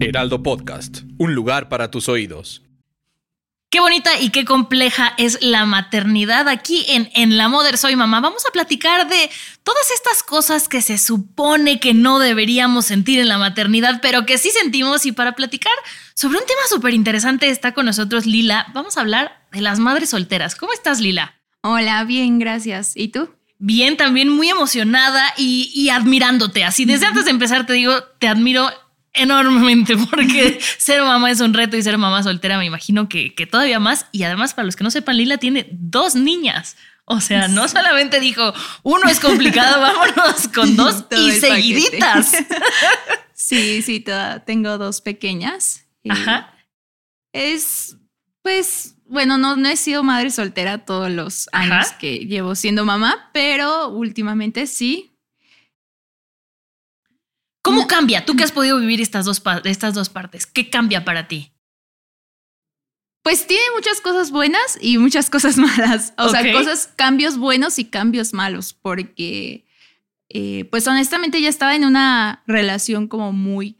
Heraldo Podcast, un lugar para tus oídos. Qué bonita y qué compleja es la maternidad aquí en, en La Mother Soy Mamá. Vamos a platicar de todas estas cosas que se supone que no deberíamos sentir en la maternidad, pero que sí sentimos. Y para platicar sobre un tema súper interesante está con nosotros Lila. Vamos a hablar de las madres solteras. ¿Cómo estás, Lila? Hola, bien, gracias. ¿Y tú? Bien, también muy emocionada y, y admirándote. Así, desde antes de empezar te digo, te admiro enormemente porque ser mamá es un reto y ser mamá soltera me imagino que, que, todavía más. Y además, para los que no sepan, Lila tiene dos niñas. O sea, no solamente dijo, uno es complicado, vámonos con dos y seguiditas. sí, sí, toda, tengo dos pequeñas. Ajá. Es, pues, bueno, no, no he sido madre soltera todos los años Ajá. que llevo siendo mamá, pero últimamente sí. ¿Cómo no. cambia? Tú que has podido vivir estas dos, estas dos partes, ¿qué cambia para ti? Pues tiene muchas cosas buenas y muchas cosas malas. O okay. sea, cosas, cambios buenos y cambios malos, porque, eh, pues honestamente ya estaba en una relación como muy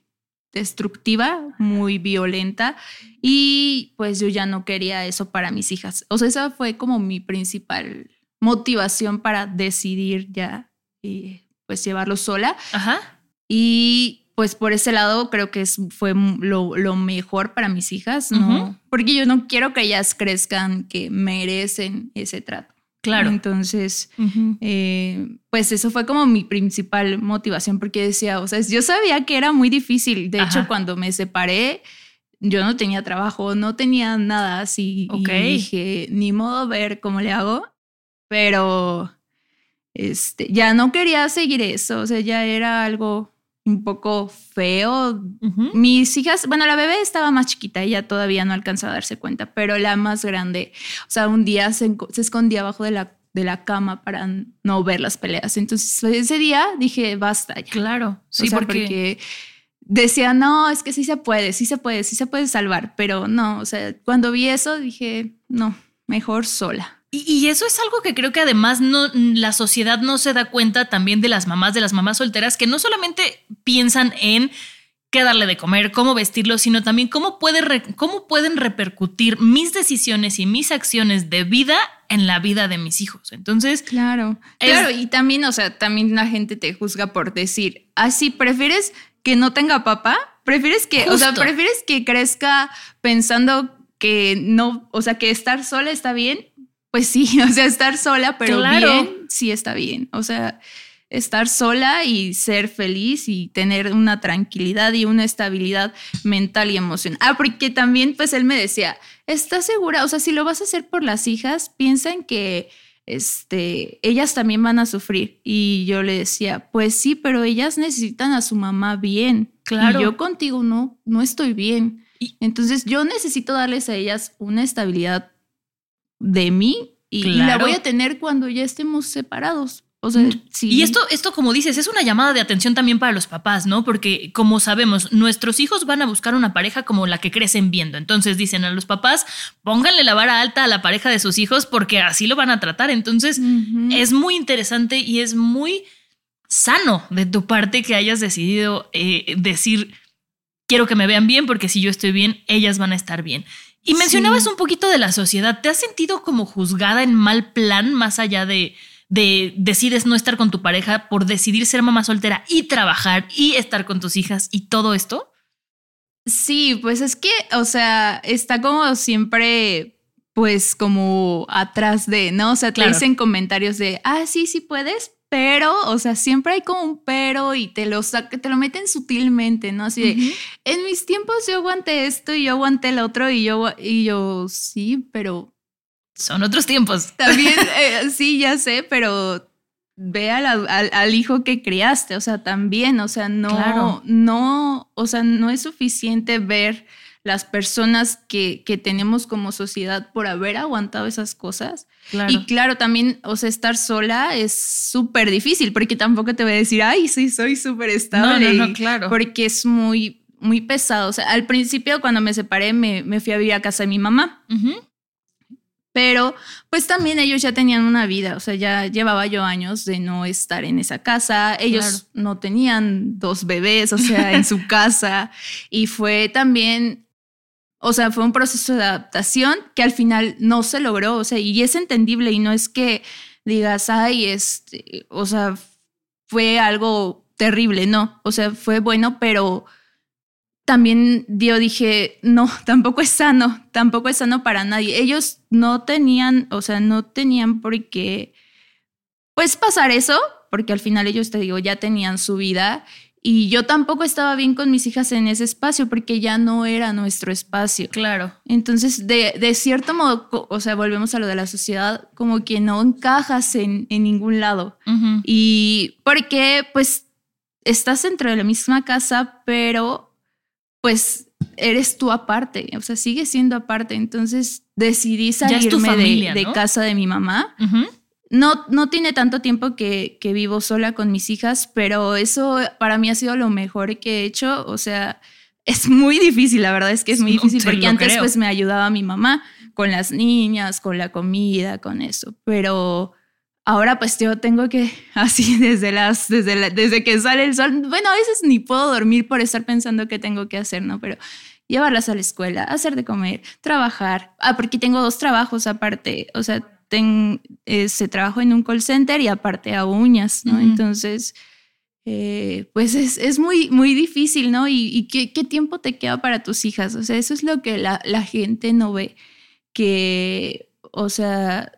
destructiva, muy violenta y pues yo ya no quería eso para mis hijas. O sea, esa fue como mi principal motivación para decidir ya eh, pues llevarlo sola. Ajá. Y pues por ese lado creo que es, fue lo, lo, mejor para mis hijas, ¿no? Uh -huh. Porque yo no quiero que ellas crezcan que merecen ese trato. Claro. Entonces, uh -huh. eh, pues eso fue como mi principal motivación, porque decía, o sea, yo sabía que era muy difícil. De Ajá. hecho, cuando me separé, yo no tenía trabajo, no tenía nada así. Okay. Y dije, ni modo ver cómo le hago, pero este, ya no quería seguir eso, o sea, ya era algo un poco feo. Uh -huh. Mis hijas, bueno, la bebé estaba más chiquita, ella todavía no alcanzaba a darse cuenta, pero la más grande, o sea, un día se, se escondía abajo de la, de la cama para no ver las peleas. Entonces, ese día dije, basta. Ya. Claro, sí, o sea, porque... porque decía, no, es que sí se puede, sí se puede, sí se puede salvar, pero no, o sea, cuando vi eso dije, no, mejor sola. Y, y, eso es algo que creo que además no, la sociedad no se da cuenta también de las mamás, de las mamás solteras, que no solamente piensan en qué darle de comer, cómo vestirlo, sino también cómo, puede re, cómo pueden repercutir mis decisiones y mis acciones de vida en la vida de mis hijos. Entonces, claro, es, claro, y también, o sea, también la gente te juzga por decir, así ah, prefieres que no tenga papá, prefieres que, Justo. o sea, prefieres que crezca pensando que no, o sea, que estar sola está bien pues sí, o sea, estar sola, pero claro. bien, sí está bien. O sea, estar sola y ser feliz y tener una tranquilidad y una estabilidad mental y emocional. Ah, porque también, pues él me decía, ¿estás segura? O sea, si lo vas a hacer por las hijas, piensa en que este, ellas también van a sufrir. Y yo le decía, pues sí, pero ellas necesitan a su mamá bien. Claro. Y yo contigo no, no estoy bien. Entonces yo necesito darles a ellas una estabilidad de mí y, claro. y, la voy a tener cuando ya estemos separados. O sea, sí. Y esto, esto, como dices, es una llamada de atención también para los papás, ¿no? Porque, como sabemos, nuestros hijos van a buscar una pareja como la que crecen viendo. Entonces dicen a los papás, pónganle la vara alta a la pareja de sus hijos porque así lo van a tratar. Entonces, uh -huh. es muy interesante y es muy sano de tu parte que hayas decidido eh, decir, quiero que me vean bien porque si yo estoy bien, ellas van a estar bien. Y mencionabas sí. un poquito de la sociedad. ¿Te has sentido como juzgada en mal plan más allá de, de decides no estar con tu pareja por decidir ser mamá soltera y trabajar y estar con tus hijas y todo esto? Sí, pues es que, o sea, está como siempre, pues como atrás de, ¿no? O sea, te claro. dicen comentarios de, ah, sí, sí puedes, pero, o sea, siempre hay como un pero y te lo, te lo meten sutilmente, ¿no? Así de, uh -huh. en mis tiempos yo aguanté esto y yo aguanté el otro y yo, y yo, sí, pero... Son otros tiempos. También, eh, sí, ya sé, pero ve al, al, al, hijo que criaste, o sea, también, o sea, no, claro. no, o sea, no es suficiente ver las personas que, que tenemos como sociedad por haber aguantado esas cosas. Claro. Y claro, también, o sea, estar sola es súper difícil porque tampoco te voy a decir, ay, sí, soy súper estable. No, no, no, claro. Porque es muy, muy pesado. O sea, al principio cuando me separé me, me fui a vivir a casa de mi mamá. Uh -huh. Pero pues también ellos ya tenían una vida, o sea, ya llevaba yo años de no estar en esa casa, ellos no tenían dos bebés, o sea, en su casa, y fue también, o sea, fue un proceso de adaptación que al final no se logró, o sea, y es entendible y no es que digas, ay, este, o sea, fue algo terrible, no, o sea, fue bueno, pero también yo dije, no, tampoco es sano, tampoco es sano para nadie. Ellos no tenían, o sea, no tenían por qué, pues pasar eso, porque al final ellos, te digo, ya tenían su vida y yo tampoco estaba bien con mis hijas en ese espacio porque ya no era nuestro espacio. Claro. Entonces, de, de cierto modo, o sea, volvemos a lo de la sociedad, como que no encajas en, en ningún lado. Y porque, pues, estás dentro de la misma casa, pero pues eres tú aparte, o sea, sigue siendo aparte. Entonces decidí salirme de, casa de mi mamá. No, no tiene tanto tiempo que, que, vivo sola con mis hijas, pero eso para mí ha sido lo mejor que he hecho. O sea, es muy difícil, la verdad es que es muy difícil, porque antes pues me ayudaba mi mamá con las niñas, con la comida, con eso. Pero Ahora pues yo tengo que, así desde las, desde, desde que sale el sol, bueno, a veces ni puedo dormir por estar pensando qué tengo que hacer, ¿no? Pero llevarlas a la escuela, hacer de comer, trabajar. Ah, porque tengo dos trabajos aparte, o sea, ten, ese trabajo en un call center y aparte a uñas, ¿no? Entonces, eh, pues es, es, muy, muy difícil, ¿no? ¿Y, y qué, qué, tiempo te queda para tus hijas? O sea, eso es lo que la, la gente no ve, que, o sea,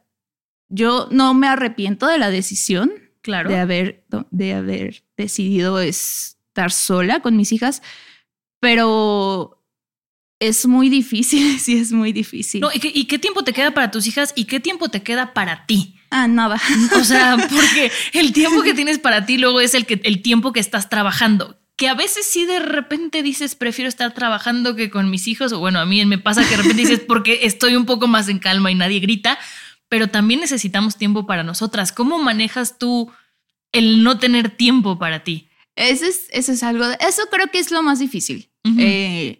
yo no me arrepiento de la decisión claro. de, haber, de haber decidido estar sola con mis hijas, pero es muy difícil, sí es muy difícil. ¿y, qué, tiempo te queda para tus hijas y qué tiempo te queda para ti? Ah, nada. O sea, porque el tiempo que tienes para ti luego es el, que, el tiempo que estás trabajando. Que a veces sí de repente dices, prefiero estar trabajando que con mis hijos. O bueno, a mí me pasa que de repente dices, porque estoy un poco más en calma y nadie grita pero también necesitamos tiempo para nosotras. ¿Cómo manejas tú el no tener tiempo para ti? Eso es, eso es algo, eso creo que es lo más difícil. eh.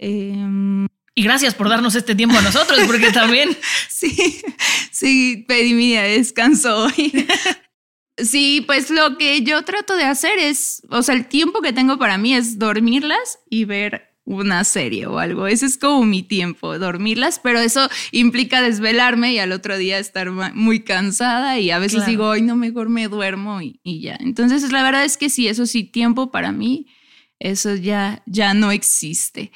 Um, y gracias por darnos este tiempo a nosotros, porque también. sí, sí, pedí mi descanso hoy. Sí, pues lo que yo trato de hacer es, o sea, el tiempo que tengo para mí es dormirlas y ver una serie o algo. Ese es como mi tiempo, dormirlas, pero eso implica desvelarme y al otro día estar muy cansada y a veces digo, hoy no, mejor me duermo y, ya. Entonces, la verdad es que sí, eso sí, tiempo para mí, eso ya, ya no existe.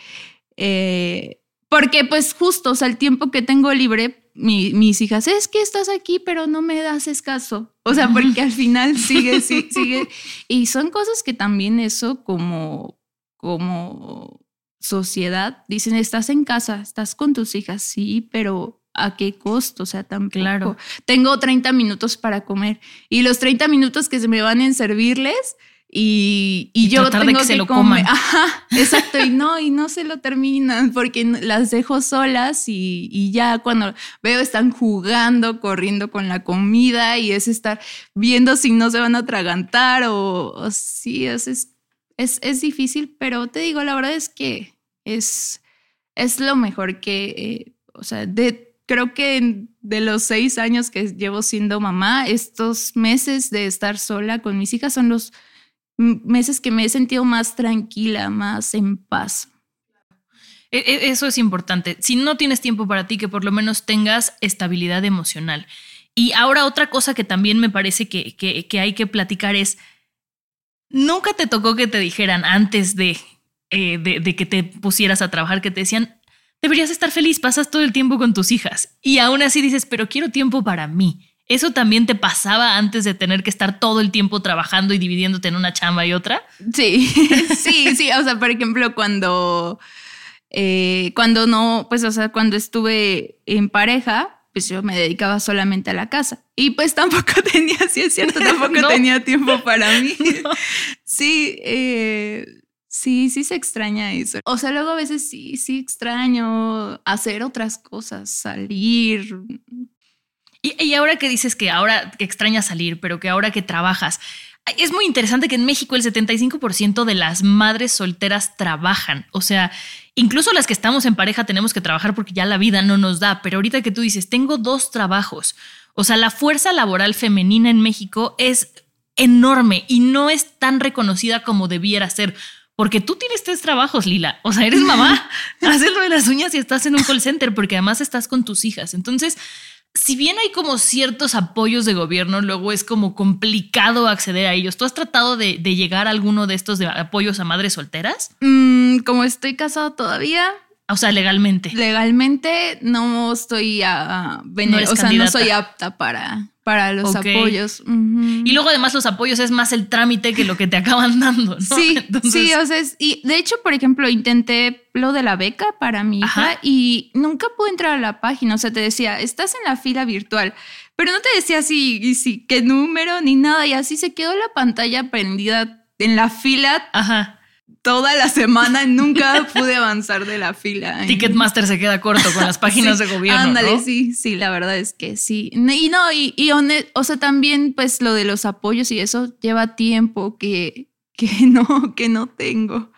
Eh, porque pues justo, o sea, el tiempo que tengo libre, mis hijas, es que estás aquí, pero no me das caso. O sea, porque al final sigue, sigue, sigue. Y son cosas que también eso como, como sociedad dicen, estás en casa, estás con tus hijas, sí, pero ¿a qué costo? O sea, tampoco. Claro. Tengo 30 minutos para comer y los 30 minutos que se me van en servirles y, y, yo tengo que, se lo comer. Ajá, exacto. y no, y no se lo terminan porque las dejo solas y, y, ya cuando veo están jugando, corriendo con la comida y es estar viendo si no se van a atragantar o, o sí, es, es es, es difícil, pero te digo, la verdad es que es, es lo mejor que, eh, o sea, de, creo que de los seis años que llevo siendo mamá, estos meses de estar sola con mis hijas son los meses que me he sentido más tranquila, más en paz. E, e, eso es importante. Si no tienes tiempo para ti, que por lo menos tengas estabilidad emocional. Y ahora otra cosa que también me parece que, que, hay que platicar es, ¿Nunca te tocó que te dijeran antes de, eh, de, que te pusieras a trabajar, que te decían, deberías estar feliz, pasas todo el tiempo con tus hijas y aún así dices, pero quiero tiempo para mí? ¿Eso también te pasaba antes de tener que estar todo el tiempo trabajando y dividiéndote en una chamba y otra? Sí, sí, sí. O sea, por ejemplo, cuando, eh, cuando no, pues, o sea, cuando estuve en pareja, pues yo me dedicaba solamente a la casa. Y pues tampoco tenía, sí es cierto, tampoco tenía tiempo para mí. Sí, eh, sí, sí se extraña eso. O sea, luego a veces sí, sí extraño hacer otras cosas, salir, y, ahora que dices que ahora que extrañas salir, pero que ahora que trabajas, es muy interesante que en México el 75% de las madres solteras trabajan. O sea, incluso las que estamos en pareja tenemos que trabajar porque ya la vida no nos da. Pero ahorita que tú dices, tengo dos trabajos. O sea, la fuerza laboral femenina en México es enorme y no es tan reconocida como debiera ser. Porque tú tienes tres trabajos, Lila. O sea, eres mamá, haces lo de las uñas y estás en un call center porque además estás con tus hijas. Entonces, si bien hay como ciertos apoyos de gobierno, luego es como complicado acceder a ellos. ¿Tú has tratado de, llegar a alguno de estos de apoyos a madres solteras? Mm, como estoy casada todavía. O sea, legalmente. Legalmente no estoy a, o sea, no soy apta para, para los apoyos. Y luego además los apoyos es más el trámite que lo que te acaban dando. ¿no? Sí, sí, o sea, y de hecho, por ejemplo, intenté lo de la beca para mi hija y nunca pude entrar a la página. O sea, te decía, estás en la fila virtual, pero no te decía si, si qué número ni nada. Y así se quedó la pantalla prendida en la fila. Ajá toda la semana nunca pude avanzar de la fila. Ticketmaster se queda corto con las páginas de gobierno. Ándale, sí, sí, la verdad es que sí. Y no, y, o sea, también pues lo de los apoyos y eso lleva tiempo que, que no, que no tengo.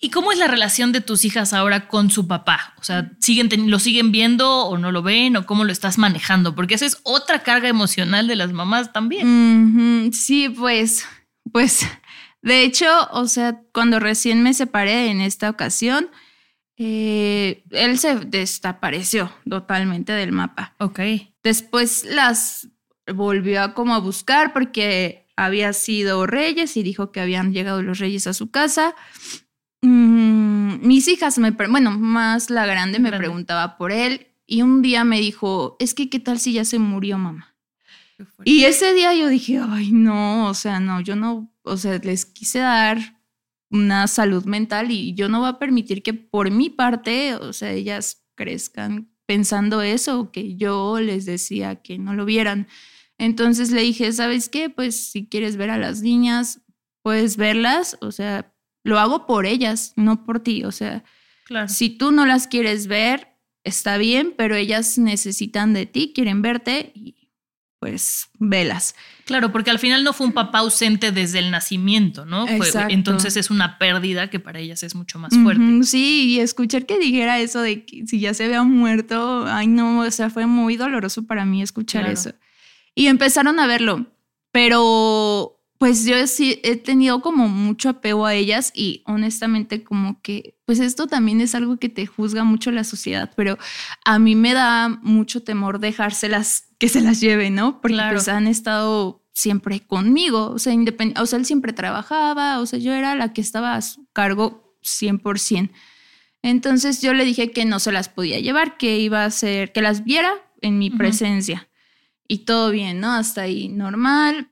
¿Y cómo es la relación de tus hijas ahora con su papá? O sea, ¿siguen, ¿lo siguen viendo o no lo ven o cómo lo estás manejando? Porque esa es otra carga emocional de las mamás también. Sí, pues, pues de hecho, o sea, cuando recién me separé en esta ocasión, eh, él se desapareció totalmente del mapa. Ok. Después las volvió a como a buscar porque había sido reyes y dijo que habían llegado los reyes a su casa. Mm, mis hijas me, bueno, más la grande me preguntaba por él y un día me dijo, es que qué tal si ya se murió mamá. Y ese día yo dije, ay, no, o sea, no, yo no o sea, les quise dar una salud mental y yo no voy a permitir que por mi parte, o sea, ellas crezcan pensando eso, que yo les decía que no lo vieran. Entonces le dije, ¿sabes qué? Pues si quieres ver a las niñas, puedes verlas, o sea, lo hago por ellas, no por ti, o sea, claro. si tú no las quieres ver, está bien, pero ellas necesitan de ti, quieren verte y pues velas. Claro, porque al final no fue un papá ausente desde el nacimiento, ¿no? entonces es una pérdida que para ellas es mucho más fuerte. sí, y escuchar que dijera eso de que si ya se había muerto, ay no, o sea, fue muy doloroso para mí escuchar eso. Y empezaron a verlo, pero pues yo sí he tenido como mucho apego a ellas y honestamente como que, pues esto también es algo que te juzga mucho la sociedad, pero a mí me da mucho temor dejárselas que se las lleve, ¿no? Porque pues han estado siempre conmigo, o sea, independiente, o sea, él siempre trabajaba, o sea, yo era la que estaba a su cargo 100%. Entonces yo le dije que no se las podía llevar, que iba a ser, que las viera en mi presencia. Y todo bien, ¿no? Hasta ahí normal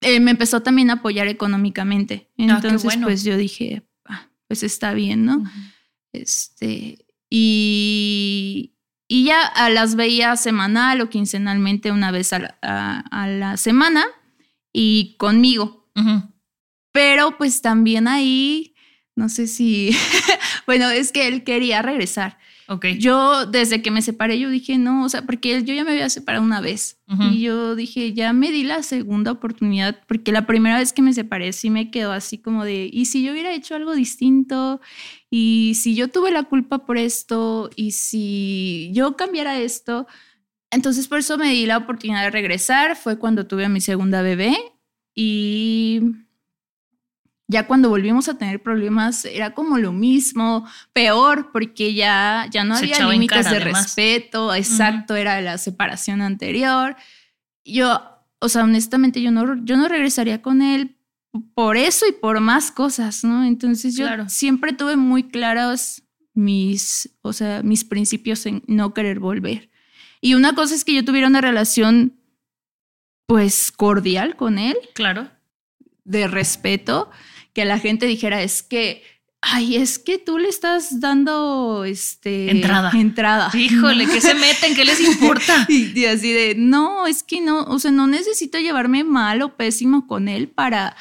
eh, me empezó también a apoyar económicamente. Ah, Entonces, pues yo dije, ah, pues está bien, ¿no? Este, y, y ya las veía semanal o quincenalmente una vez a la, semana y conmigo. Pero pues también ahí, no sé si, bueno, es que él quería regresar. Yo, desde que me separé, yo dije, no, o sea, porque yo ya me había separado una vez. Y yo dije, ya me di la segunda oportunidad, porque la primera vez que me separé sí me quedó así como de, ¿y si yo hubiera hecho algo distinto? ¿Y si yo tuve la culpa por esto? ¿Y si yo cambiara esto? Entonces por eso me di la oportunidad de regresar. Fue cuando tuve a mi segunda bebé y ya cuando volvimos a tener problemas era como lo mismo, peor, porque ya, ya no había límites de respeto, exacto, era la separación anterior. Yo, o sea, honestamente yo no, yo no regresaría con él por eso y por más cosas, ¿no? Entonces yo siempre tuve muy claros mis, o sea, mis principios en no querer volver. Y una cosa es que yo tuviera una relación, pues, cordial con él. Claro. De respeto, que la gente dijera, es que Ay, es que tú le estás dando este entrada. Entrada. Híjole, ¿qué se meten? ¿Qué les importa? y, así de, no, es que no, o sea, no necesito llevarme mal o pésimo con él para,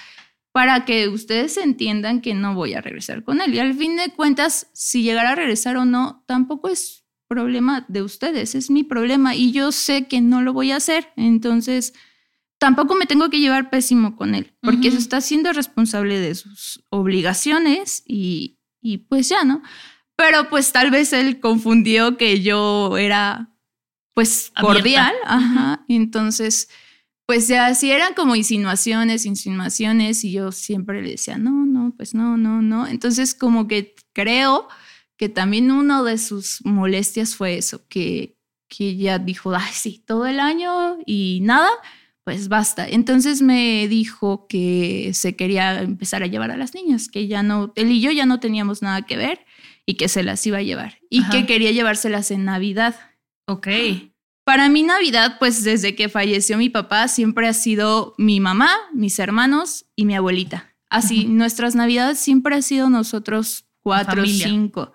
para que ustedes entiendan que no voy a regresar con él. Y al fin de cuentas, si llegara a regresar o no, tampoco es problema de ustedes, es mi problema y yo sé que no lo voy a hacer. Entonces, tampoco me tengo que llevar pésimo con él, porque se está siendo responsable de sus obligaciones y, y pues ya, ¿no? Pero pues tal vez él confundió que yo era pues cordial, ajá, entonces pues ya si eran como insinuaciones, insinuaciones y yo siempre le decía, no, no, pues no, no, no, entonces como que creo que también una de sus molestias fue eso, que, que ya dijo, ay, sí, todo el año y nada, pues basta. Entonces me dijo que se quería empezar a llevar a las niñas, que ya no, él y yo ya no teníamos nada que ver y que se las iba a llevar y que quería llevárselas en Navidad. Ok. Para mí Navidad, pues desde que falleció mi papá, siempre ha sido mi mamá, mis hermanos y mi abuelita. Así, nuestras Navidades siempre ha sido nosotros cuatro, cinco.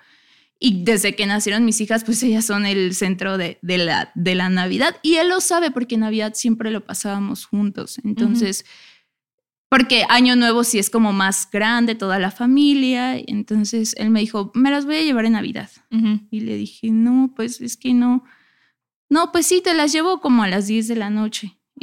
Y desde que nacieron mis hijas, pues ellas son el centro de, la, de la Navidad. Y él lo sabe porque Navidad siempre lo pasábamos juntos. Entonces, porque Año Nuevo sí es como más grande, toda la familia. Entonces él me dijo, me las voy a llevar en Navidad. Y le dije, no, pues es que no. No, pues sí, te las llevo como a las 10 de la noche.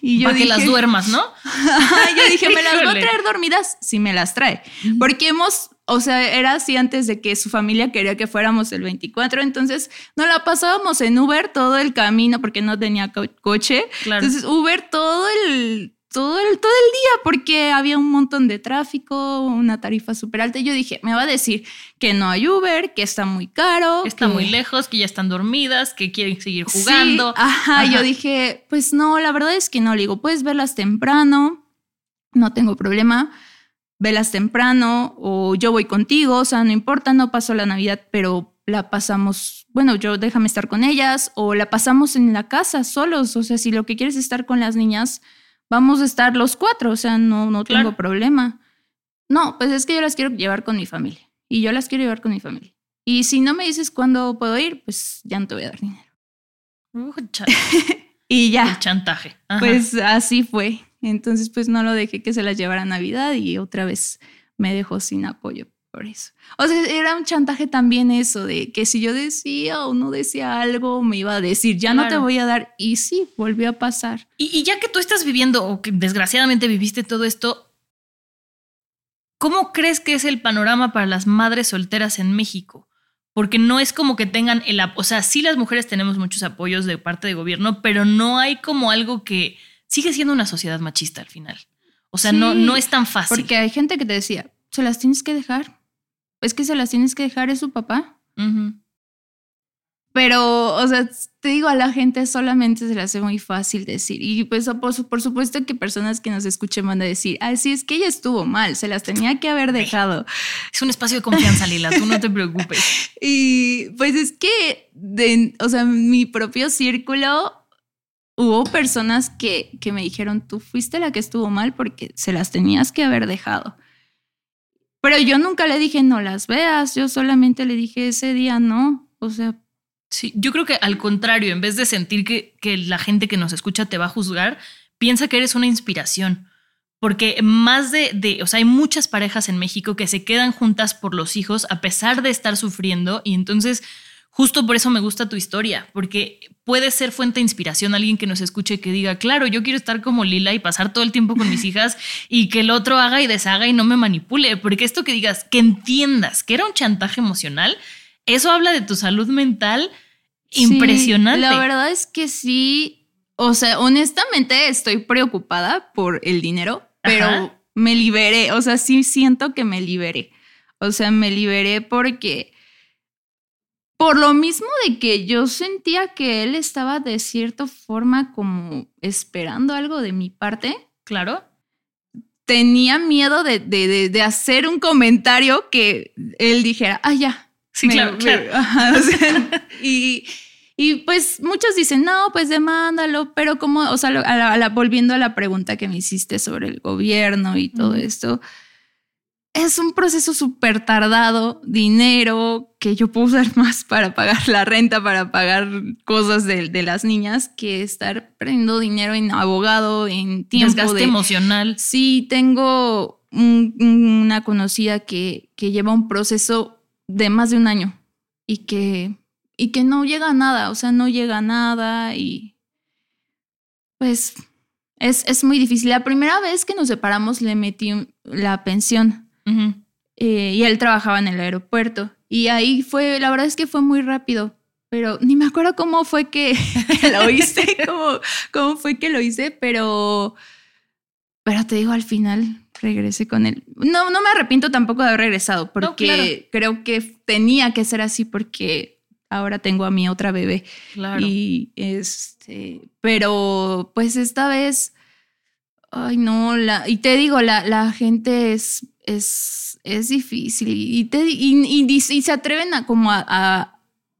Y, yo Para que las duermas, ¿no? yo dije, ¿me las voy a traer dormidas? Sí, me las trae. Porque hemos o sea, era así antes de que su familia quería que fuéramos el 24, entonces no la pasábamos en Uber todo el camino porque no tenía coche. Entonces Uber todo el todo el, todo el día porque había un montón de tráfico, una tarifa súper alta. Y yo dije, me va a decir que no hay Uber, que está muy caro. Está muy lejos, que ya están dormidas, que quieren seguir jugando. ajá, yo dije, pues no, la verdad es que no. Le digo, puedes verlas temprano, no tengo problema velas temprano o yo voy contigo, o sea, no importa, no paso la Navidad, pero la pasamos, bueno, yo déjame estar con ellas o la pasamos en la casa solos, o sea, si lo que quieres es estar con las niñas, vamos a estar los cuatro, o sea, no, no tengo problema. No, pues es que yo las quiero llevar con mi familia y yo las quiero llevar con mi familia. Y si no me dices cuándo puedo ir, pues ya no te voy a dar dinero. Uh, y ya. El chantaje. Pues así fue. Entonces, pues no lo dejé que se las llevara a Navidad y otra vez me dejó sin apoyo por eso. O sea, era un chantaje también eso de que si yo decía o no decía algo, me iba a decir, ya no te voy a dar. Y sí, volvió a pasar. Y, ya que tú estás viviendo, o que desgraciadamente viviste todo esto, ¿cómo crees que es el panorama para las madres solteras en México? Porque no es como que tengan el... O sea, sí las mujeres tenemos muchos apoyos de parte del gobierno, pero no hay como algo que sigue siendo una sociedad machista al final. O sea, no, no es tan fácil. Porque hay gente que te decía, se las tienes que dejar. Es que se las tienes que dejar, es su papá. Pero, o sea, te digo, a la gente solamente se le hace muy fácil decir. Y pues, por, supuesto que personas que nos escuchen van a decir, ah, sí, es que ella estuvo mal, se las tenía que haber dejado. Es un espacio de confianza, Lila, tú no te preocupes. y pues es que, de, o sea, mi propio círculo hubo personas que, que me dijeron, tú fuiste la que estuvo mal porque se las tenías que haber dejado. Pero yo nunca le dije, no las veas, yo solamente le dije ese día no. O sea... Sí, yo creo que al contrario, en vez de sentir que, que la gente que nos escucha te va a juzgar, piensa que eres una inspiración. Porque más de, de, o sea, hay muchas parejas en México que se quedan juntas por los hijos a pesar de estar sufriendo y entonces Justo por eso me gusta tu historia, porque puede ser fuente de inspiración alguien que nos escuche que diga, claro, yo quiero estar como Lila y pasar todo el tiempo con mis hijas y que el otro haga y deshaga y no me manipule, porque esto que digas, que entiendas que era un chantaje emocional, eso habla de tu salud mental impresionante. la verdad es que sí, o sea, honestamente estoy preocupada por el dinero, pero me liberé, o sea, sí siento que me liberé. O sea, me liberé porque por lo mismo de que yo sentía que él estaba de cierta forma como esperando algo de mi parte. Claro. Tenía miedo de, de, hacer un comentario que él dijera, ah, ya. Sí, claro, claro. y, Y pues muchos dicen, no, pues demándalo, pero como, o sea, volviendo a la pregunta que me hiciste sobre el gobierno y todo esto, es un proceso súper tardado, dinero que yo puedo usar más para pagar la renta, para pagar cosas de, las niñas, que estar perdiendo dinero en abogado, en tiempo. Desgaste emocional. Sí, tengo una conocida que, que lleva un proceso de más de un año y que, y que no llega a nada, o sea, no llega a nada y pues es, es muy difícil. La primera vez que nos separamos le metí la pensión eh, y él trabajaba en el aeropuerto. Y ahí fue, la verdad es que fue muy rápido, pero ni me acuerdo cómo fue que, lo hice, cómo, cómo fue que lo hice, pero, pero te digo, al final regresé con él. No, no me arrepiento tampoco de haber regresado, porque creo que tenía que ser así porque ahora tengo a mi otra bebé. Claro. Y este, pero pues esta vez, ay no, la, y te digo, la, la gente es es, es difícil y, te, y, se atreven a como a,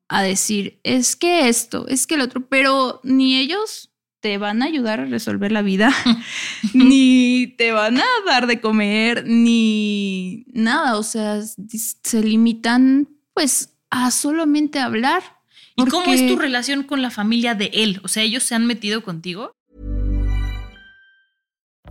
a, decir, es que esto, es que el otro, pero ni ellos te van a ayudar a resolver la vida, ni te van a dar de comer, ni nada, o sea, se limitan pues a solamente hablar. ¿Y cómo es tu relación con la familia de él? O sea, ¿ellos se han metido contigo?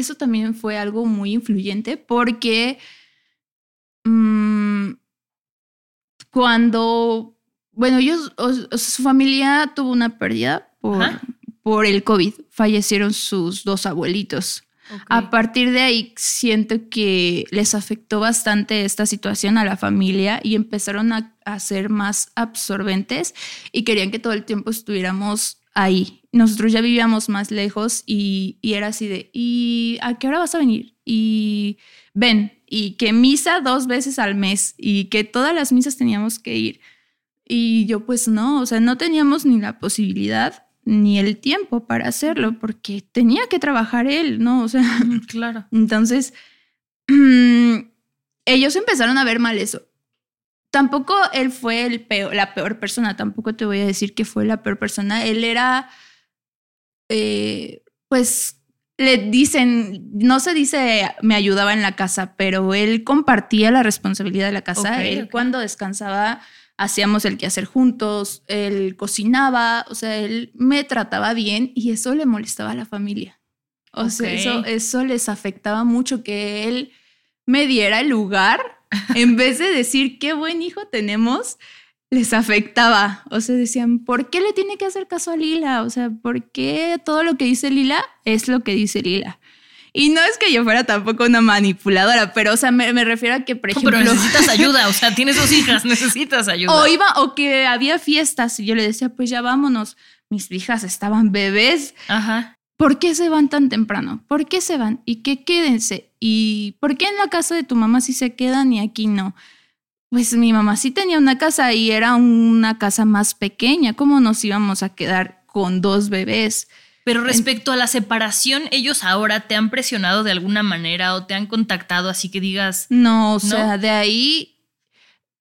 eso también fue algo muy influyente porque mmm, cuando, bueno, ellos, su familia tuvo una pérdida por, por el COVID, fallecieron sus dos abuelitos. A partir de ahí siento que les afectó bastante esta situación a la familia y empezaron a, a, ser más absorbentes y querían que todo el tiempo estuviéramos ahí. Nosotros ya vivíamos más lejos y, y, era así de, ¿y a qué hora vas a venir? Y ven, y que misa dos veces al mes y que todas las misas teníamos que ir. Y yo pues no, o sea, no teníamos ni la posibilidad ni el tiempo para hacerlo porque tenía que trabajar él, ¿no? O sea, claro. Entonces, ellos empezaron a ver mal eso tampoco él fue el peor, la peor persona, tampoco te voy a decir que fue la peor persona. Él era, eh, pues, le dicen, no se dice me ayudaba en la casa, pero él compartía la responsabilidad de la casa. él cuando descansaba hacíamos el quehacer juntos, él cocinaba, o sea, él me trataba bien y eso le molestaba a la familia. O sea, eso, eso les afectaba mucho que él me diera el lugar en vez de decir qué buen hijo tenemos, les afectaba. O sea, decían, ¿por qué le tiene que hacer caso a Lila? O sea, ¿por qué todo lo que dice Lila es lo que dice Lila? Y no es que yo fuera tampoco una manipuladora, pero, o sea, me, refiero a que, por ejemplo... pero necesitas ayuda, o sea, tienes dos hijas, necesitas ayuda. O iba, o que había fiestas y yo le decía, pues ya vámonos. Mis hijas estaban bebés. Ajá. ¿Por qué se van tan temprano? ¿Por qué se van? Y que quédense. ¿Y por qué en la casa de tu mamá sí se quedan y aquí no? Pues mi mamá sí tenía una casa y era una casa más pequeña. ¿Cómo nos íbamos a quedar con dos bebés? Pero respecto a la separación, ellos ahora te han presionado de alguna manera o te han contactado así que digas. No, o sea, de ahí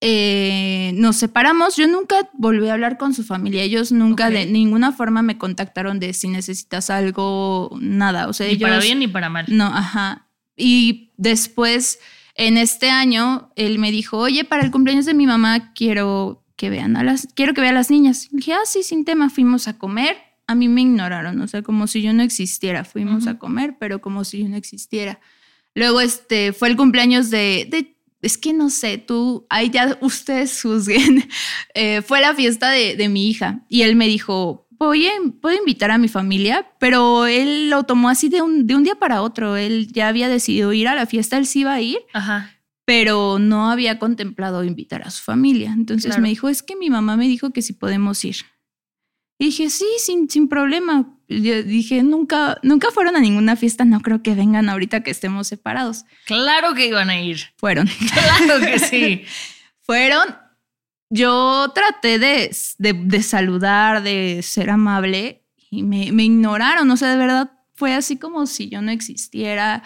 eh, nos separamos. Yo nunca volví a hablar con su familia. Ellos nunca de ninguna forma me contactaron de si necesitas algo, nada. O sea, ni para bien ni para mal. No, ajá. Y después, en este año, él me dijo, oye, para el cumpleaños de mi mamá quiero que vean a las, quiero que vean a las niñas. Y dije, ah, sí, sin tema. Fuimos a comer. A mí me ignoraron, o sea, como si yo no existiera. Fuimos a comer, pero como si yo no existiera Luego, este, fue el cumpleaños de, de es que no sé, tú, ahí ya ustedes juzguen. Eh, fue la fiesta de, de, mi hija y él me dijo, voy a, voy invitar a mi familia, pero él lo tomó así de un, de un día para otro. Él ya había decidido ir a la fiesta, él sí iba a ir. Ajá pero no había contemplado invitar a su familia. Entonces me dijo, es que mi mamá me dijo que si podemos ir. Y dije, sí, sin, sin problema. Yo dije, nunca, nunca fueron a ninguna fiesta, no creo que vengan ahorita que estemos separados. Claro que iban a ir. Fueron. Claro que sí. fueron. Yo traté de, de, saludar, de ser amable y me, me ignoraron. O sea, de verdad fue así como si yo no existiera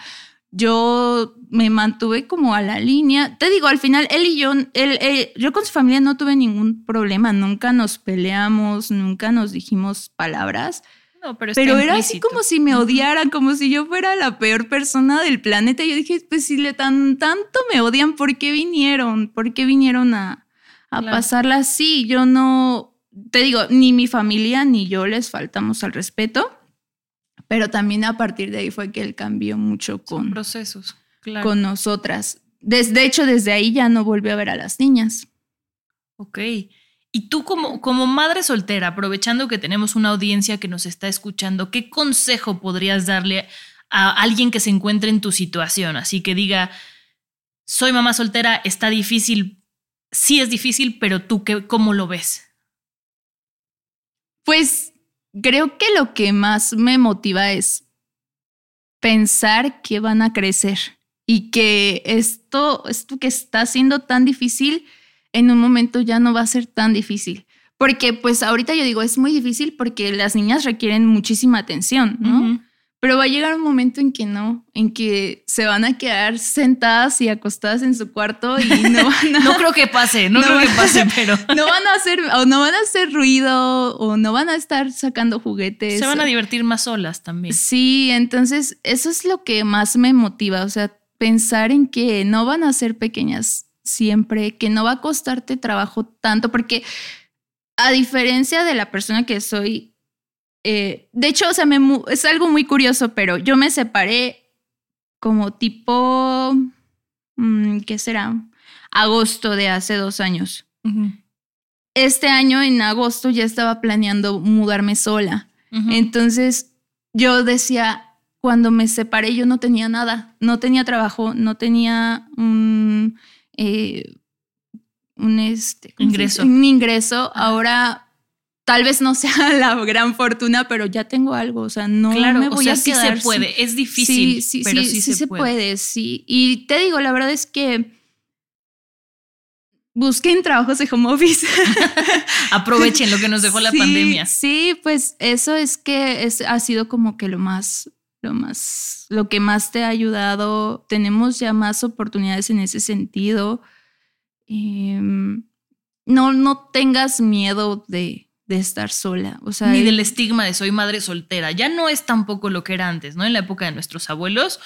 yo me mantuve como a la línea. Te digo, al final, él y yo, él, yo con su familia no tuve ningún problema, nunca nos peleamos, nunca nos dijimos palabras. No, pero, pero era así como si me odiaran, como si yo fuera la peor persona del planeta. Yo dije, pues si le tan, tanto me odian, ¿por qué vinieron? ¿Por qué vinieron a, a pasarla así? Yo no, te digo, ni mi familia ni yo les faltamos al respeto. Pero también a partir de ahí fue que él cambió mucho con procesos, con nosotras. de hecho, desde ahí ya no volvió a ver a las niñas. Ok. Y tú como, como madre soltera, aprovechando que tenemos una audiencia que nos está escuchando, ¿qué consejo podrías darle a alguien que se encuentre en tu situación? Así que diga, soy mamá soltera, está difícil, sí es difícil, pero tú qué, cómo lo ves? Pues creo que lo que más me motiva es pensar que van a crecer y que esto, esto que está siendo tan difícil, en un momento ya no va a ser tan difícil. Porque pues ahorita yo digo, es muy difícil porque las niñas requieren muchísima atención, ¿no? Pero va a llegar un momento en que no, en que se van a quedar sentadas y acostadas en su cuarto y no van a, No creo que pase, no, creo que pase, pero. No van a hacer, o no van a hacer ruido, o no van a estar sacando juguetes. Se van a divertir más solas también. Sí, entonces eso es lo que más me motiva. O sea, pensar en que no van a ser pequeñas siempre, que no va a costarte trabajo tanto, porque a diferencia de la persona que soy eh, de hecho, o sea, es algo muy curioso, pero yo me separé como tipo, mm, ¿qué será? Agosto de hace dos años. Este año, en agosto, ya estaba planeando mudarme sola. Entonces, yo decía, cuando me separé, yo no tenía nada, no tenía trabajo, no tenía un, eh, un este, ingreso. Un ingreso. Ahora tal vez no sea la gran fortuna, pero ya tengo algo, o sea, no me voy a sí se puede, es difícil, sí, pero sí, sí, se, puede. Sí, y te digo, la verdad es que busquen trabajos de home office. Aprovechen lo que nos dejó la pandemia. Sí, pues eso es que es, ha sido como que lo más, lo más, lo que más te ha ayudado. Tenemos ya más oportunidades en ese sentido. Em, no, no tengas miedo de, de estar sola. O sea, Ni del estigma de soy madre soltera. Ya no es tampoco lo que era antes, ¿no? En la época de nuestros abuelos,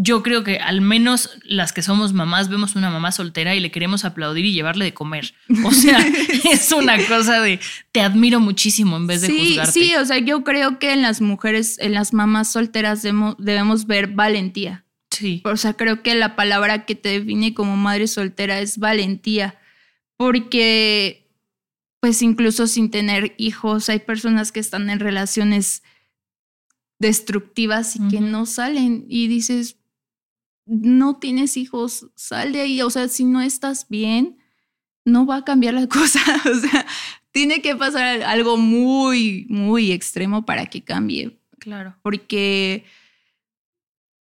yo creo que al menos las que somos mamás vemos una mamá soltera y le queremos aplaudir y llevarle de comer. O sea, es una cosa de te admiro muchísimo en vez de sí, juzgarte. Sí, o sea, yo creo que en las mujeres, en las mamás solteras debemos, debemos ver valentía. Sí. O sea, creo que la palabra que te define como madre soltera es valentía. Porque pues incluso sin tener hijos, hay personas que están en relaciones destructivas y que no salen y dices, no tienes hijos, sal de ahí, o sea, si no estás bien, no va a cambiar la cosa, o sea, tiene que pasar algo muy, muy extremo para que cambie. Claro. Porque,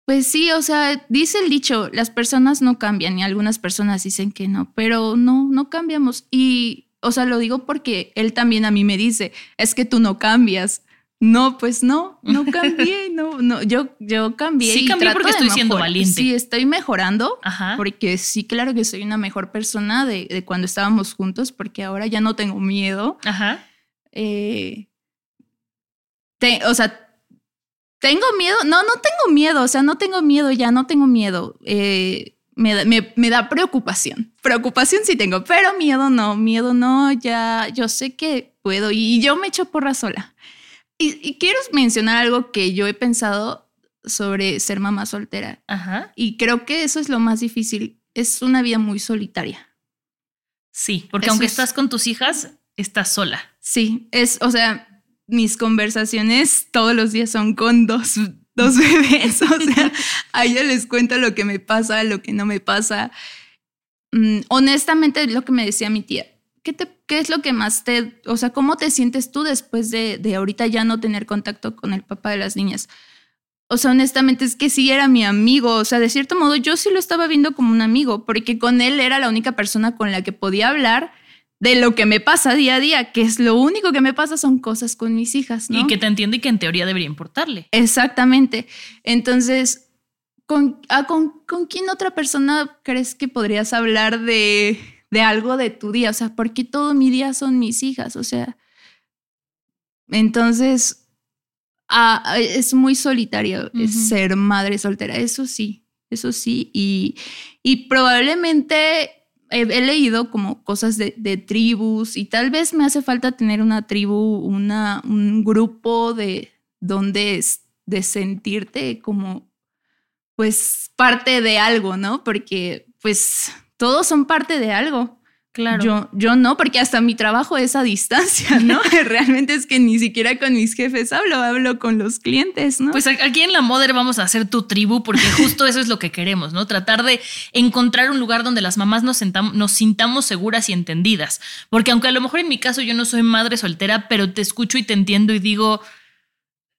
pues sí, o sea, dice el dicho, las personas no cambian y algunas personas dicen que no, pero no, no cambiamos. Y o sea, lo digo porque él también a mí me dice, es que tú no cambias. No, pues no, no cambié, no, no, yo, yo cambié. Sí, cambié porque estoy siendo valiente. Sí, estoy mejorando, porque sí, claro que soy una mejor persona de, cuando estábamos juntos, porque ahora ya no tengo miedo. Ajá. Eh, o sea, tengo miedo, no, no tengo miedo, o sea, no tengo miedo, ya no tengo miedo. Eh, me, da preocupación. Preocupación sí tengo, pero miedo no, miedo no, ya yo sé que puedo y yo me echo porra sola. Y, quiero mencionar algo que yo he pensado sobre ser mamá soltera. Ajá. Y creo que eso es lo más difícil. Es una vida muy solitaria. Sí, porque Eso aunque es- estás con tus hijas, estás sola. Sí, es, o sea, mis conversaciones todos los días son con dos, dos bebés. O sea, a ella les cuento lo que me pasa, lo que no me pasa. Mm, honestamente, lo que me decía mi tía, ¿qué, te, ¿qué es lo que más te, o sea, cómo te sientes tú después de, de ahorita ya no tener contacto con el papá de las niñas? O sea, honestamente es que sí era mi amigo, o sea, de cierto modo yo sí lo estaba viendo como un amigo, porque con él era la única persona con la que podía hablar de lo que me pasa día a día, que es lo único que me pasa son cosas con mis hijas, ¿no? Y que te entiende y que en teoría debería importarle. Exactamente. Entonces, ¿con, ah, con, con quién otra persona crees que podrías hablar de, de algo de tu día? O sea, porque todo mi día son mis hijas, o sea. Entonces, ah, es muy solitario ser madre soltera, eso sí, eso sí. Y, y probablemente he, he leído como cosas de, de tribus y tal vez me hace falta tener una tribu, una, un grupo de donde es, de sentirte como pues parte de algo, ¿no? Porque pues todos son parte de algo. Claro. Yo, yo no, porque hasta mi trabajo es a distancia, ¿no? Realmente es que ni siquiera con mis jefes hablo, hablo con los clientes, ¿no? Pues aquí en la Mother vamos a hacer tu tribu porque justo eso es lo que queremos, ¿no? Tratar de encontrar un lugar donde las mamás nos, nos sintamos seguras y entendidas. Porque aunque a lo mejor en mi caso yo no soy madre soltera, pero te escucho y te entiendo y digo,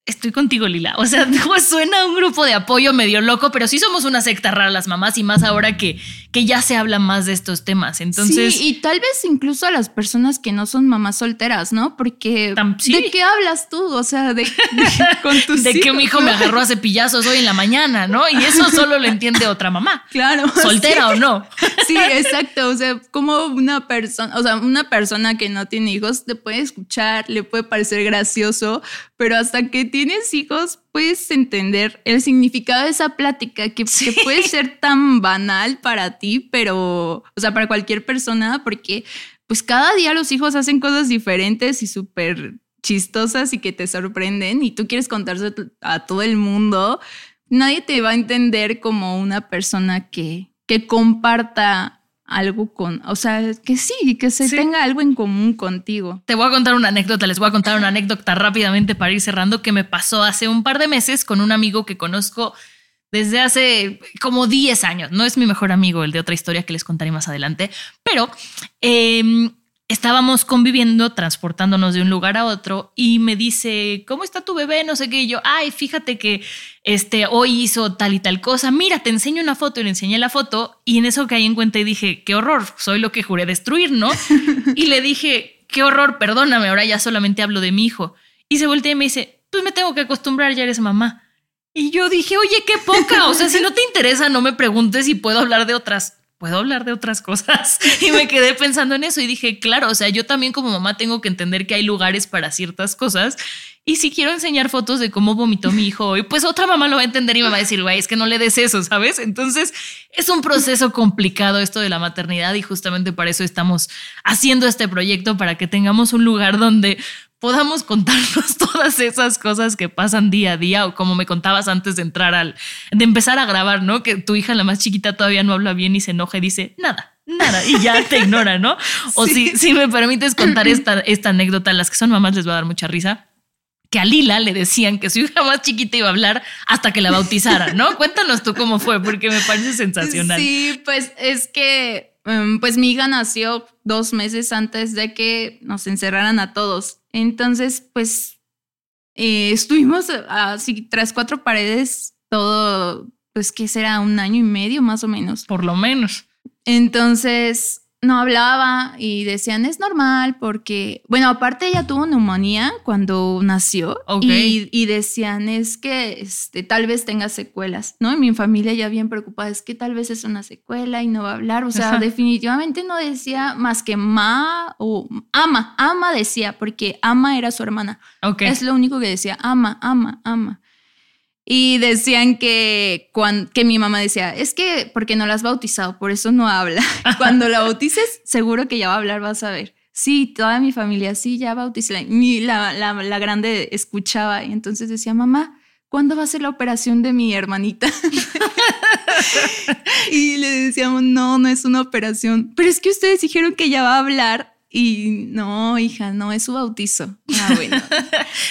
estoy contigo, Lila. O sea, suena un grupo de apoyo medio loco, pero sí somos una secta rara las mamás y más ahora que, que ya se habla más de estos temas. Entonces, sí, y tal vez incluso a las personas que no son mamás solteras, ¿no? Porque sí. ¿de qué hablas tú? O sea, de, de- con tus de que mi hijo me agarró a cepillazos hoy en la mañana, ¿no? Y eso solo lo entiende otra mamá. Claro. Soltera o no. Sí, exacto. O sea, como una persona, o sea, una persona que no tiene hijos te puede escuchar, le puede parecer gracioso, pero hasta que tienes hijos puedes entender el significado de esa plática que, que puede ser tan banal para ti, pero, o sea, para cualquier persona, porque pues cada día los hijos hacen cosas diferentes y súper chistosas y que te sorprenden y tú quieres contarse a todo el mundo, nadie te va a entender como una persona que, que comparta algo con, o sea, que sí, que se Sí. tenga algo en común contigo. Te voy a contar una anécdota, les voy a contar una anécdota rápidamente para ir cerrando que me pasó hace un par de meses con un amigo que conozco desde hace como 10 años. No es mi mejor amigo, el de otra historia que les contaré más adelante, pero eh, estábamos conviviendo, transportándonos de un lugar a otro y me dice, ¿cómo está tu bebé? No sé qué. Y yo, ay, fíjate que este, hoy hizo tal y tal cosa. Mira, te enseño una foto y le enseñé la foto y en eso caí en cuenta y dije, qué horror, soy lo que juré destruir, ¿no? y le dije, qué horror, perdóname, ahora ya solamente hablo de mi hijo. Y se voltea y me dice, pues me tengo que acostumbrar, ya eres mamá. Y yo dije, oye, qué poca. O sea, si no te interesa, no me preguntes si puedo hablar de otras. Puedo hablar de otras cosas. Y me quedé pensando en eso y dije, claro, o sea, yo también como mamá tengo que entender que hay lugares para ciertas cosas. Y si quiero enseñar fotos de cómo vomitó mi hijo hoy, pues otra mamá lo va a entender y me va a decir, güey, es que no le des eso, ¿sabes? Entonces es un proceso complicado esto de la maternidad y justamente para eso estamos haciendo este proyecto, para que tengamos un lugar donde podamos contarnos todas esas cosas que pasan día a día o como me contabas antes de entrar al, de empezar a grabar, ¿no? Que tu hija, la más chiquita, todavía no habla bien y se enoja y dice, nada. Nada, y ya te ignora, ¿no? O si, si me permites contar esta, esta anécdota, las que son mamás les va a dar mucha risa que a Lila le decían que su hija más chiquita iba a hablar hasta que la bautizara, ¿no? Cuéntanos tú cómo fue, porque me parece sensacional. Sí, pues es que, pues mi hija nació dos meses antes de que nos encerraran a todos. Entonces, pues eh, estuvimos así tras cuatro paredes todo, pues que será un año y medio más o menos. Por lo menos. Entonces no hablaba y decían es normal porque, bueno, aparte ella tuvo neumonía cuando nació Ok. y, y decían es que este, tal vez tenga secuelas, ¿no? Y mi familia ya bien preocupada, es que tal vez es una secuela y no va a hablar, o sea, Ajá. definitivamente no decía más que ma o ama, ama decía, porque ama era su hermana. Ok. Es lo único que decía, ama, ama, ama. Y decían que, que mi mamá decía, es que porque no la has bautizado, por eso no habla. Cuando la bautices, seguro que ya va a hablar, vas a ver. Sí, toda mi familia, sí, ya bauticé. La, la grande escuchaba y entonces decía, mamá, ¿cuándo va a ser la operación de mi hermanita? y le decíamos, no, no es una operación. Pero es que ustedes dijeron que ya va a hablar. Y no, hija, no, es su bautizo. Ah, bueno.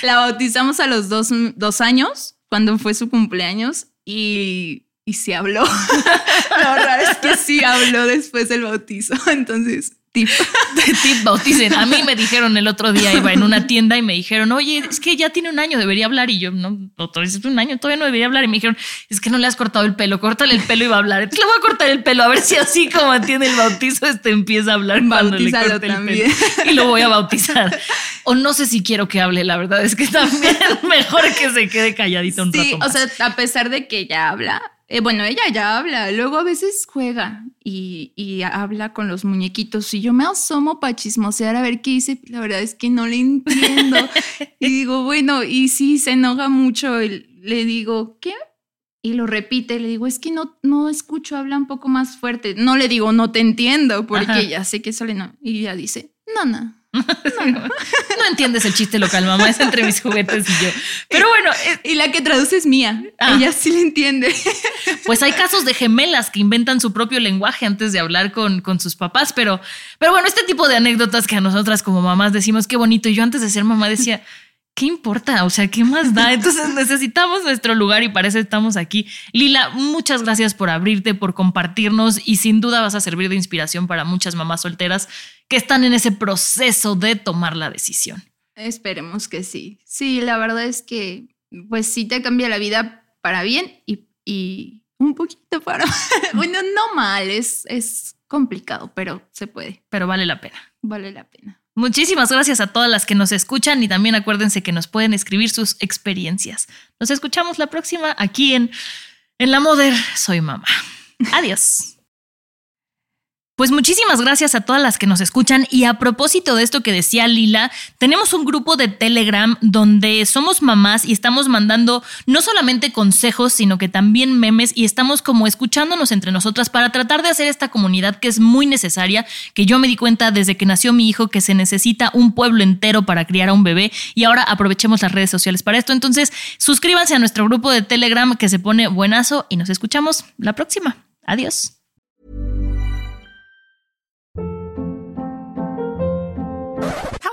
la bautizamos a los dos, dos años, cuando fue su cumpleaños, y, y sí habló. Lo raro es que sí habló después del bautizo. Entonces, tip. tip bauticen. A mí me dijeron el otro día, iba en una tienda y me dijeron, oye, es que ya tiene un año, debería hablar. Y yo, no, doctor, es un año, todavía no debería hablar. Y me dijeron, es que no le has cortado el pelo, córtale el pelo y va a hablar. Entonces le voy a cortar el pelo, a ver si así como atiende el bautizo, este empieza a hablar cuando le corte el pelo. Y lo voy a bautizar. O no sé si quiero que hable, la verdad es que también mejor que se quede calladito un sí, rato. Más. O sea, a pesar de que ya habla, eh, bueno, ella ya habla, luego a veces juega y, y, habla con los muñequitos y yo me asomo para chismosear a ver qué dice, la verdad es que no le entiendo. y digo, bueno, y si se enoja mucho, le digo, ¿qué? Y lo repite, le digo, es que no, no escucho, habla un poco más fuerte. No le digo, no te entiendo, porque Ajá. ya sé que sale no. Y ella dice, no, no. No, entiendes el chiste local, mamá, es entre mis juguetes y yo. Pero bueno. Es, y la que traduce es mía. Ah. Ella sí le entiende. Pues hay casos de gemelas que inventan su propio lenguaje antes de hablar con, con sus papás, pero, pero bueno, este tipo de anécdotas que a nosotras como mamás decimos qué bonito. Y yo antes de ser mamá decía, ¿qué importa? O sea, ¿qué más da? Entonces necesitamos nuestro lugar y para eso estamos aquí. Lila, muchas gracias por abrirte, por compartirnos y sin duda vas a servir de inspiración para muchas mamás solteras que están en ese proceso de tomar la decisión. Esperemos que sí. Sí, la verdad es que pues sí te cambia la vida para bien y, y un poquito para... bueno, no mal, es, es complicado, pero se puede. Pero vale la pena. Vale la pena. Muchísimas gracias a todas las que nos escuchan y también acuérdense que nos pueden escribir sus experiencias. Nos escuchamos la próxima aquí en, en La Moder Soy Mamá. Adiós. Pues muchísimas gracias a todas las que nos escuchan y a propósito de esto que decía Lila, tenemos un grupo de Telegram donde somos mamás y estamos mandando no solamente consejos, sino que también memes y estamos como escuchándonos entre nosotras para tratar de hacer esta comunidad que es muy necesaria, que yo me di cuenta desde que nació mi hijo que se necesita un pueblo entero para criar a un bebé y ahora aprovechemos las redes sociales para esto. Entonces, suscríbanse a nuestro grupo de Telegram que se pone buenazo y nos escuchamos la próxima. Adiós.